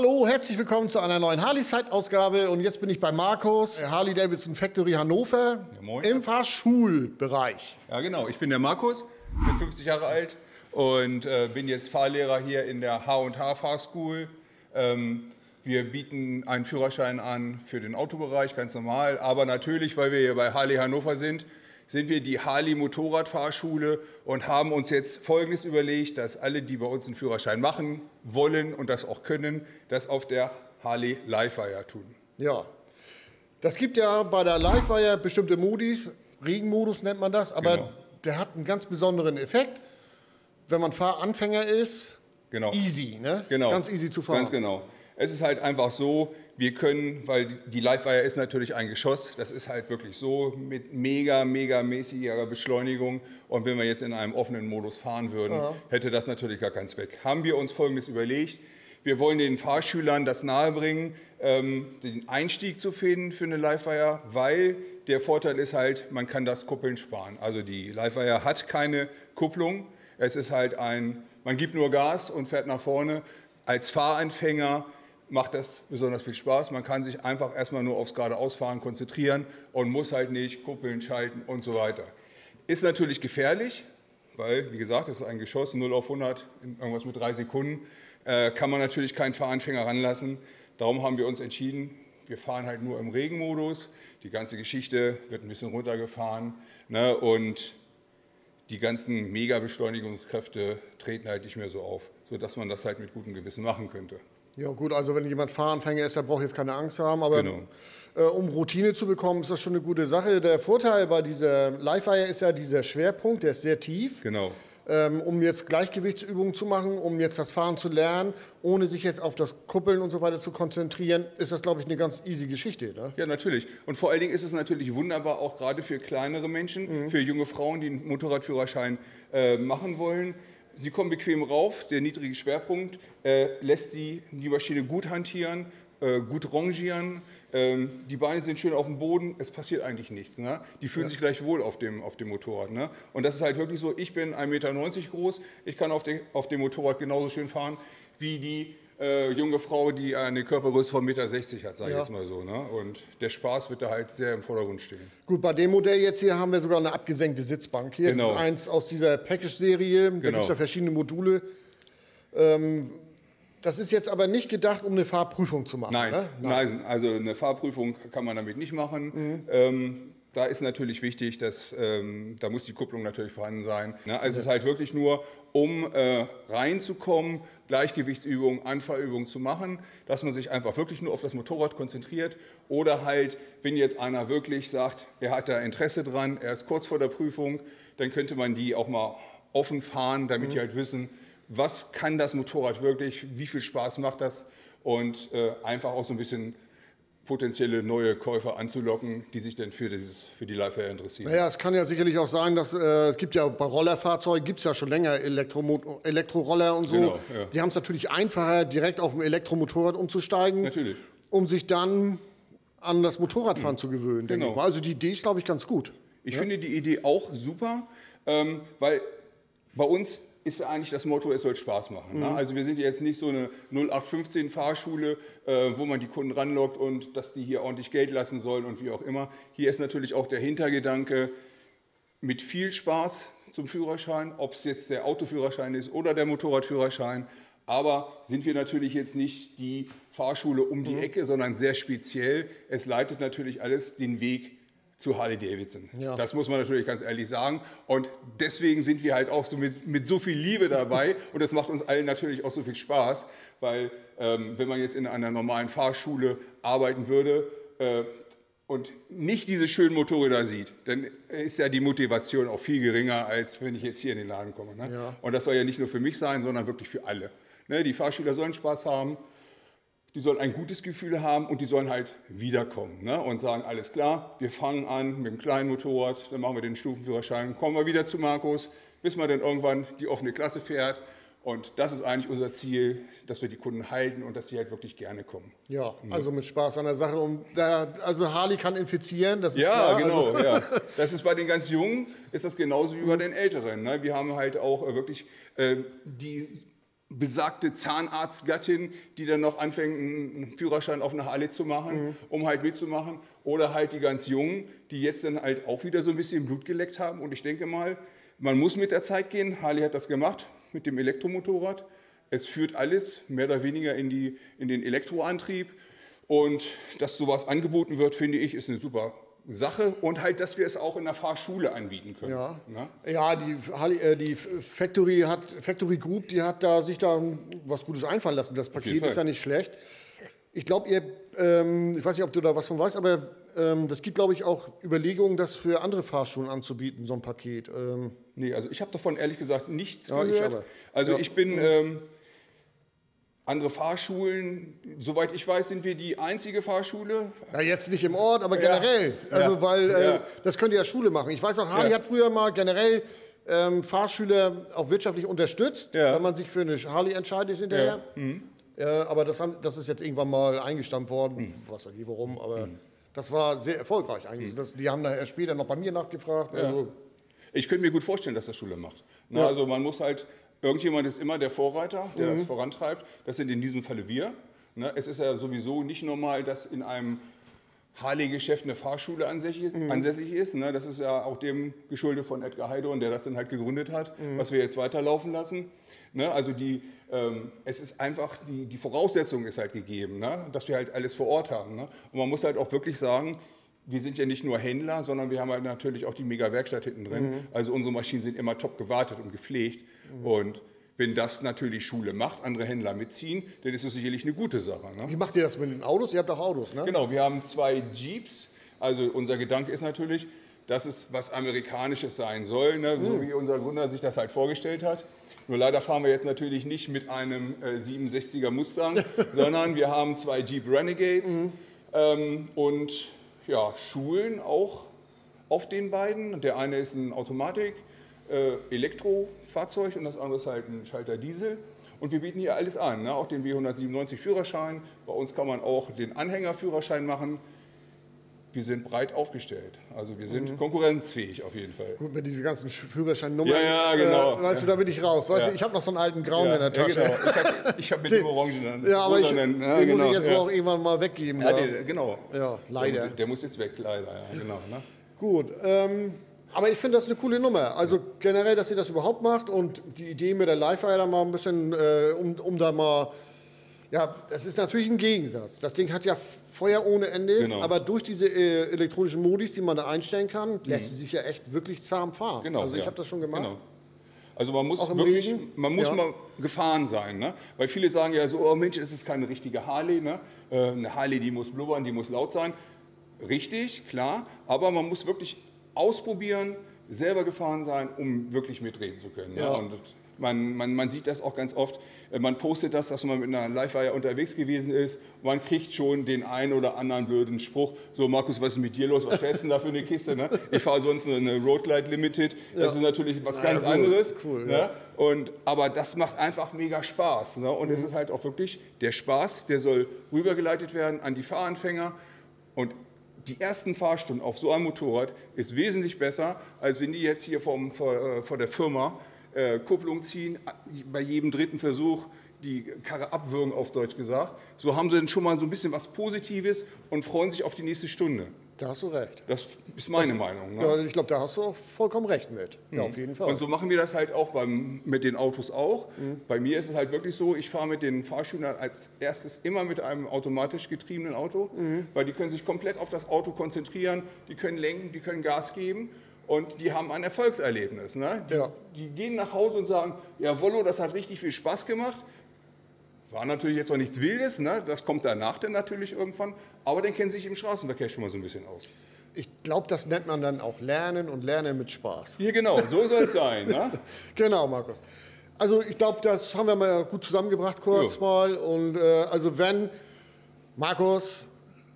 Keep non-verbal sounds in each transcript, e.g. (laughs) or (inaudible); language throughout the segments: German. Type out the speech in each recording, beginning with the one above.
Hallo, herzlich willkommen zu einer neuen Harley-Side-Ausgabe. Und jetzt bin ich bei Markus, Harley Davidson Factory Hannover, Ja, moin. im Fahrschulbereich. Ja, genau. Ich bin der Markus, bin 50 Jahre alt und äh, bin jetzt Fahrlehrer hier in der H&H Fahrschool. Ähm, wir bieten einen Führerschein an für den Autobereich, ganz normal. Aber natürlich, weil wir hier bei Harley Hannover sind, sind wir die Harley Motorradfahrschule und haben uns jetzt Folgendes überlegt, dass alle, die bei uns einen Führerschein machen wollen und das auch können, das auf der Harley Livewire tun. Ja, das gibt ja bei der Livewire bestimmte Modis, Regenmodus nennt man das, aber Genau. der hat einen ganz besonderen Effekt. Wenn man Fahranfänger ist, Genau. easy, ne? Genau. Ganz easy zu fahren. Ganz genau. Es ist halt einfach so, wir können, weil die Livewire ist natürlich ein Geschoss, das ist halt wirklich so mit mega, mega mäßiger Beschleunigung. Und wenn wir jetzt in einem offenen Modus fahren würden, hätte das natürlich gar keinen Zweck. Haben wir uns Folgendes überlegt. Wir wollen den Fahrschülern das nahebringen, ähm, den Einstieg zu finden für eine Livewire, weil der Vorteil ist halt, man kann das Kuppeln sparen. Also die Livewire hat keine Kupplung. Es ist halt ein, man gibt nur Gas und fährt nach vorne. Als Fahranfänger macht das besonders viel Spaß. Man kann sich einfach erstmal nur aufs Geradeausfahren konzentrieren und muss halt nicht kuppeln, schalten und so weiter. Ist natürlich gefährlich, weil, wie gesagt, das ist ein Geschoss, 0 auf 100, in irgendwas mit drei Sekunden, äh, kann man natürlich keinen Fahranfänger ranlassen. Darum haben wir uns entschieden, wir fahren halt nur im Regenmodus. Die ganze Geschichte wird ein bisschen runtergefahren ne, und die ganzen Mega-Beschleunigungskräfte treten halt nicht mehr so auf, sodass man das halt mit gutem Gewissen machen könnte. Ja gut, also wenn jemand Fahranfänger ist, der braucht jetzt keine Angst haben, aber Genau. äh, um Routine zu bekommen, ist das schon eine gute Sache. Der Vorteil bei dieser Livewire ist ja dieser Schwerpunkt, der ist sehr tief. Genau. Ähm, um jetzt Gleichgewichtsübungen zu machen, um jetzt das Fahren zu lernen, ohne sich jetzt auf das Kuppeln und so weiter zu konzentrieren, ist das, glaube ich, eine ganz easy Geschichte. Ne? Ja, natürlich. Und vor allen Dingen ist es natürlich wunderbar, auch gerade für kleinere Menschen, für junge Frauen, die einen Motorradführerschein äh, machen wollen. Sie kommen bequem rauf, der niedrige Schwerpunkt äh, lässt sie die Maschine gut hantieren, äh, gut rangieren. Ähm, die Beine sind schön auf dem Boden, es passiert eigentlich nichts. Ne? Die fühlen sich gleich wohl auf dem, auf dem Motorrad. Ne? Und das ist halt wirklich so, ich bin 1,90 Meter groß, ich kann auf, de, auf dem Motorrad genauso schön fahren wie die äh, junge Frau, die eine Körpergröße von 1,60 Meter hat, sage ich Ja. jetzt mal so. Ne? Und der Spaß wird da halt sehr im Vordergrund stehen. Gut, bei dem Modell jetzt hier haben wir sogar eine abgesenkte Sitzbank. Hier Genau. ist eins aus dieser Package-Serie, da gibt Genau. es ja verschiedene Module. Ähm, das ist jetzt aber nicht gedacht, um eine Fahrprüfung zu machen. Nein, ne? nein, also eine Fahrprüfung kann man damit nicht machen. Mhm. Ähm, da ist natürlich wichtig, dass ähm, da muss die Kupplung natürlich vorhanden sein. Ne? Also es ist halt wirklich nur, um äh, reinzukommen, Gleichgewichtsübungen, Anfahrübungen zu machen, dass man sich einfach wirklich nur auf das Motorrad konzentriert oder halt, wenn jetzt einer wirklich sagt, er hat da Interesse dran, er ist kurz vor der Prüfung, dann könnte man die auch mal offen fahren, damit Mhm. die halt wissen, was kann das Motorrad wirklich, wie viel Spaß macht das und äh, einfach auch so ein bisschen potenzielle neue Käufer anzulocken, die sich dann für, dieses, für die Livewire interessieren. Naja, es kann ja sicherlich auch sein, dass äh, es gibt ja bei Rollerfahrzeugen gibt es ja schon länger Elektromo Elektroroller und so. Genau, ja. Die haben es natürlich einfacher, direkt auf ein Elektromotorrad umzusteigen, Natürlich. um sich dann an das Motorradfahren zu gewöhnen. Genau. Also die Idee ist, glaube ich, ganz gut. Ich finde die Idee auch super, ähm, weil bei uns ist ja eigentlich das Motto, es soll Spaß machen. Ne? Also wir sind ja jetzt nicht so eine 0815 Fahrschule, äh, wo man die Kunden ranlockt und dass die hier ordentlich Geld lassen sollen und wie auch immer. Hier ist natürlich auch der Hintergedanke, mit viel Spaß zum Führerschein, ob es jetzt der Autoführerschein ist oder der Motorradführerschein. Aber sind wir natürlich jetzt nicht die Fahrschule um die Ecke, sondern sehr speziell. Es leitet natürlich alles den Weg zu Harley Davidson. Ja. Das muss man natürlich ganz ehrlich sagen. Und deswegen sind wir halt auch so mit, mit so viel Liebe dabei. (laughs) Und das macht uns allen natürlich auch so viel Spaß, weil ähm, wenn man jetzt in einer normalen Fahrschule arbeiten würde, äh, und nicht diese schönen Motorräder sieht, dann ist ja die Motivation auch viel geringer, als wenn ich jetzt hier in den Laden komme. Ne? Ja. Und das soll ja nicht nur für mich sein, sondern wirklich für alle. Ne? Die Fahrschüler sollen Spaß haben, die sollen ein gutes Gefühl haben und die sollen halt wiederkommen ne? und sagen, alles klar, wir fangen an mit dem kleinen Motorrad, dann machen wir den Stufenführerschein, kommen wir wieder zu Markus, bis man dann irgendwann die offene Klasse fährt. Und das ist eigentlich unser Ziel, dass wir die Kunden halten und dass sie halt wirklich gerne kommen. Ja, also mit Spaß an der Sache. Und da, also Harley kann infizieren, das ist Ja, klar. genau. Also, ja. (laughs) Das ist bei den ganz Jungen, ist das genauso wie bei den Älteren. Ne? Wir haben halt auch äh, wirklich äh, die besagte Zahnarztgattin, die dann noch anfängt, einen Führerschein auf eine Harley zu machen, mhm. um halt mitzumachen. Oder halt die ganz Jungen, die jetzt dann halt auch wieder so ein bisschen Blut geleckt haben. Und ich denke mal, man muss mit der Zeit gehen. Harley hat das gemacht mit dem Elektromotorrad. Es führt alles mehr oder weniger in, die, in den Elektroantrieb. Und dass sowas angeboten wird, finde ich, ist eine super Sache und halt, dass wir es auch in der Fahrschule anbieten können. Ja, ne? ja die, äh, die Factory, hat, Factory Group, die hat da sich da was Gutes einfallen lassen. Das Paket ist ja nicht schlecht. Ich glaube, ihr, ähm, ich weiß nicht, ob du da was von weißt, aber ähm, das gibt, glaube ich, auch Überlegungen, das für andere Fahrschulen anzubieten, so ein Paket. Ähm, nee, also ich habe davon ehrlich gesagt nichts ja, gehört. Ich also ja. ich bin... Andere Fahrschulen, soweit ich weiß, sind wir die einzige Fahrschule. Ja, jetzt nicht im Ort, aber generell. Ja. Also, ja. weil äh, ja. das könnte ja Schule machen. Ich weiß auch, Harley hat früher mal generell ähm, Fahrschüler auch wirtschaftlich unterstützt, wenn man sich für eine Harley entscheidet hinterher. Mhm. aber das, haben, das, ist jetzt irgendwann mal eingestampft worden. Mhm. Was weiß ich warum, aber mhm. das war sehr erfolgreich eigentlich. Mhm. Das, die haben nachher später noch bei mir nachgefragt. Also, ich könnte mir gut vorstellen, dass das Schule macht. Na, also man muss halt Irgendjemand ist immer der Vorreiter, der mhm. das vorantreibt. Das sind in diesem Falle wir. Ne? Es ist ja sowieso nicht normal, dass in einem Harley-Geschäft eine Fahrschule ansässig, mhm. ansässig ist. Ne? Das ist ja auch dem geschuldet von Edgar Heidorn, der das dann halt gegründet hat, mhm. was wir jetzt weiterlaufen lassen. Ne? Also die, ähm, es ist einfach, die, die Voraussetzung ist halt gegeben, ne? dass wir halt alles vor Ort haben. Ne? Und man muss halt auch wirklich sagen, wir sind ja nicht nur Händler, sondern wir haben halt natürlich auch die Mega-Werkstatt hinten drin. Mhm. Also unsere Maschinen sind immer top gewartet und gepflegt. Mhm. Und wenn das natürlich Schule macht, andere Händler mitziehen, dann ist es sicherlich eine gute Sache. Ne? Wie macht ihr das mit den Autos? Ihr habt auch Autos, ne? Genau, wir haben zwei Jeeps. Also unser Gedanke ist natürlich, dass es was Amerikanisches sein soll, ne? so mhm. wie unser Gründer sich das halt vorgestellt hat. Nur leider fahren wir jetzt natürlich nicht mit einem äh, 67er Mustang, (laughs) sondern wir haben zwei Jeep Renegades mhm. ähm, und ja, Schulen auch auf den beiden. Der eine ist ein Automatik, äh, Elektrofahrzeug und das andere ist halt ein Schalter Diesel. Und wir bieten hier alles an, ne? auch den W197 Führerschein. Bei uns kann man auch den Anhängerführerschein machen wir sind breit aufgestellt. Also wir sind mhm. konkurrenzfähig auf jeden Fall. Gut, mit diesen ganzen Führerscheinnummern. Ja, ja, genau. Äh, weißt du, da bin ich raus. Weißt ja. du, ich habe noch so einen alten Grauen ja, in der Tasche. Ja, genau. Ich habe hab mit (laughs) den, dem Orangen. Ja, aber ich, den genau, muss ich jetzt ja. auch irgendwann mal weggeben. Ja, der, genau. Ja, leider. Der, der, muss jetzt weg, leider. Ja, genau. Ne? Gut. Ähm, aber ich finde das eine coole Nummer. Also generell, dass ihr das überhaupt macht und die Idee mit der Live-Fire da mal ein bisschen, äh, um, um da mal ja, das ist natürlich ein Gegensatz. Das Ding hat ja Feuer ohne Ende, genau. aber durch diese äh, elektronischen Modis, die man da einstellen kann, mhm. lässt sie sich ja echt wirklich zahm fahren. Genau, also ich ja. habe das schon gemacht. Genau. Also man muss wirklich, Regen? man muss ja. mal gefahren sein, ne? Weil viele sagen ja so, oh Mensch, es ist keine richtige Harley, ne? Äh, eine Harley, die muss blubbern, die muss laut sein. Richtig, klar, aber man muss wirklich ausprobieren, selber gefahren sein, um wirklich mitreden zu können. Ne? Ja. Ne? Man, man, man, sieht das auch ganz oft. Äh, man postet das, dass man mit einer Live-Wire unterwegs gewesen ist. Man kriegt schon den einen oder anderen blöden Spruch. So, Markus, was ist mit dir los? Was fährst du denn da für eine Kiste? Ne? Ich fahre sonst eine Roadlight Limited. Das ja. ist natürlich was ganz ja, cool, anderes. Cool, ne? ja. Und, aber das macht einfach mega Spaß. Ne? Und mhm. es ist halt auch wirklich der Spaß, der soll rübergeleitet werden an die Fahranfänger. Und die ersten Fahrstunden auf so einem Motorrad ist wesentlich besser, als wenn die jetzt hier vom, vor, äh, vor der Firma äh, Kupplung ziehen, bei jedem dritten Versuch die Karre abwürgen, auf Deutsch gesagt. So haben sie dann schon mal so ein bisschen was Positives und freuen sich auf die nächste Stunde. Da hast du recht. Das ist meine das, Meinung. Ne? Ja, ich glaube, da hast du auch vollkommen recht mit. Ja, mhm. auf jeden Fall. Und so machen wir das halt auch beim, mit den Autos auch. Mhm. Bei mir ist es halt wirklich so, ich fahre mit den Fahrschülern als erstes immer mit einem automatisch getriebenen Auto, mhm. weil die können sich komplett auf das Auto konzentrieren, die können lenken, die können Gas geben und die haben ein Erfolgserlebnis. Ne? Die, ja. die, gehen nach Hause und sagen, ja Wollo, das hat richtig viel Spaß gemacht. War natürlich jetzt noch nichts Wildes, ne? das kommt danach dann natürlich irgendwann, aber dann kennen sie sich im Straßenverkehr schon mal so ein bisschen aus. Ich glaube, das nennt man dann auch Lernen und Lernen mit Spaß. Hier genau, so soll es sein. Ne? (laughs) genau, Markus. Also ich glaube, das haben wir mal gut zusammengebracht kurz jo. mal. Und äh, also wenn Markus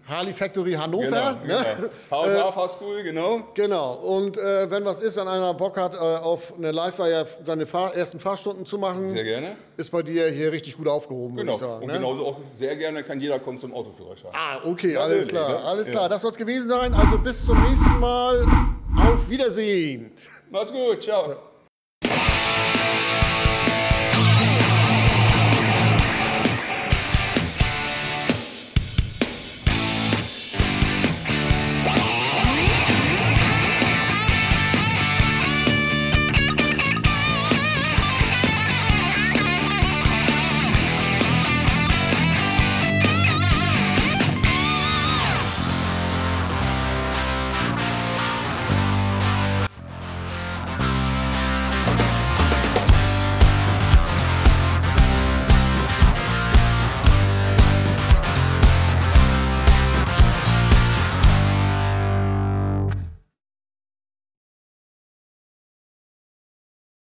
Harley Factory Hannover. Genau, ne? genau. (laughs) Äh, H&H School, genau. Genau. Und äh, wenn was ist, wenn einer Bock hat, äh, auf eine Live-Wire seine Fahr ersten Fahrstunden zu machen, sehr gerne. ist bei dir hier richtig gut aufgehoben, genau. würde ich sagen. Und ne? genauso auch sehr gerne kann jeder kommen zum Autoführerschein. Ah, okay, ja, alles klar, ne? alles klar. Das soll es gewesen sein. Also bis zum nächsten Mal. Auf Wiedersehen. Macht's gut, ciao. Ja.